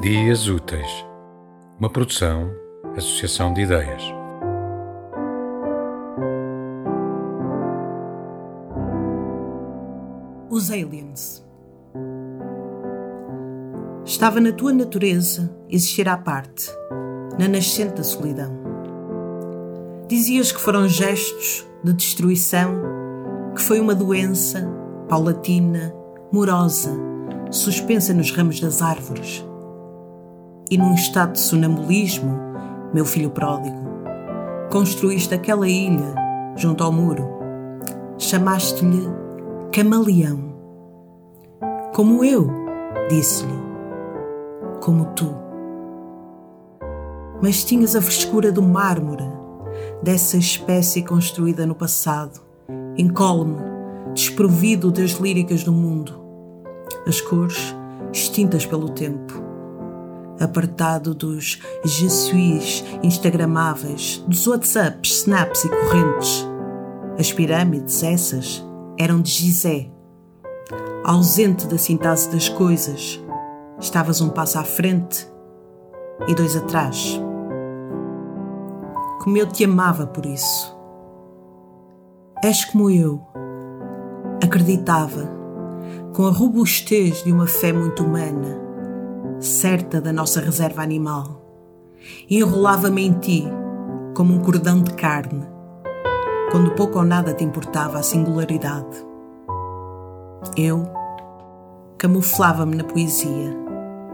Dias Úteis, uma produção, associação de ideias. Os aliens. Estava na tua natureza existir à parte, na nascente da solidão. Dizias que foram gestos de destruição, que foi uma doença paulatina, morosa, suspensa nos ramos das árvores e num estado de sonambulismo, meu filho pródigo, construíste aquela ilha junto ao muro. Chamaste-lhe Camaleão. Como eu, disse-lhe. Como tu. Mas tinhas a frescura do mármore, dessa espécie construída no passado, incólume, desprovido das líricas do mundo. As cores extintas pelo tempo apartado dos Je suis instagramáveis, dos WhatsApps, snaps e correntes. As pirâmides, essas, eram de Gizé. Ausente da sintase das coisas, estavas um passo à frente e dois atrás. Como eu te amava por isso. És como eu. Acreditava, com a robustez de uma fé muito humana certa da nossa reserva animal. Enrolava-me em ti como um cordão de carne, quando pouco ou nada te importava a singularidade. Eu camuflava-me na poesia,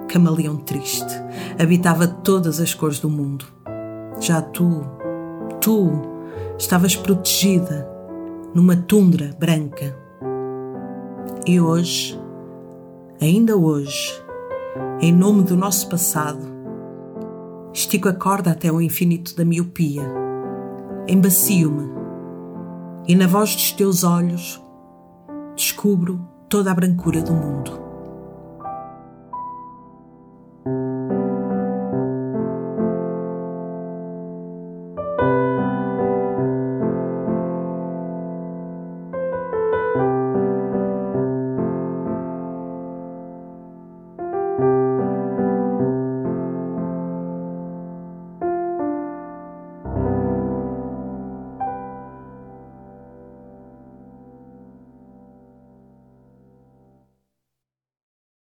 camaleão triste, habitava todas as cores do mundo. Já tu, tu, estavas protegida numa tundra branca. E hoje, ainda hoje, em nome do nosso passado, estico a corda até o infinito da miopia, embacio-me. E na voz dos teus olhos descubro toda a brancura do mundo.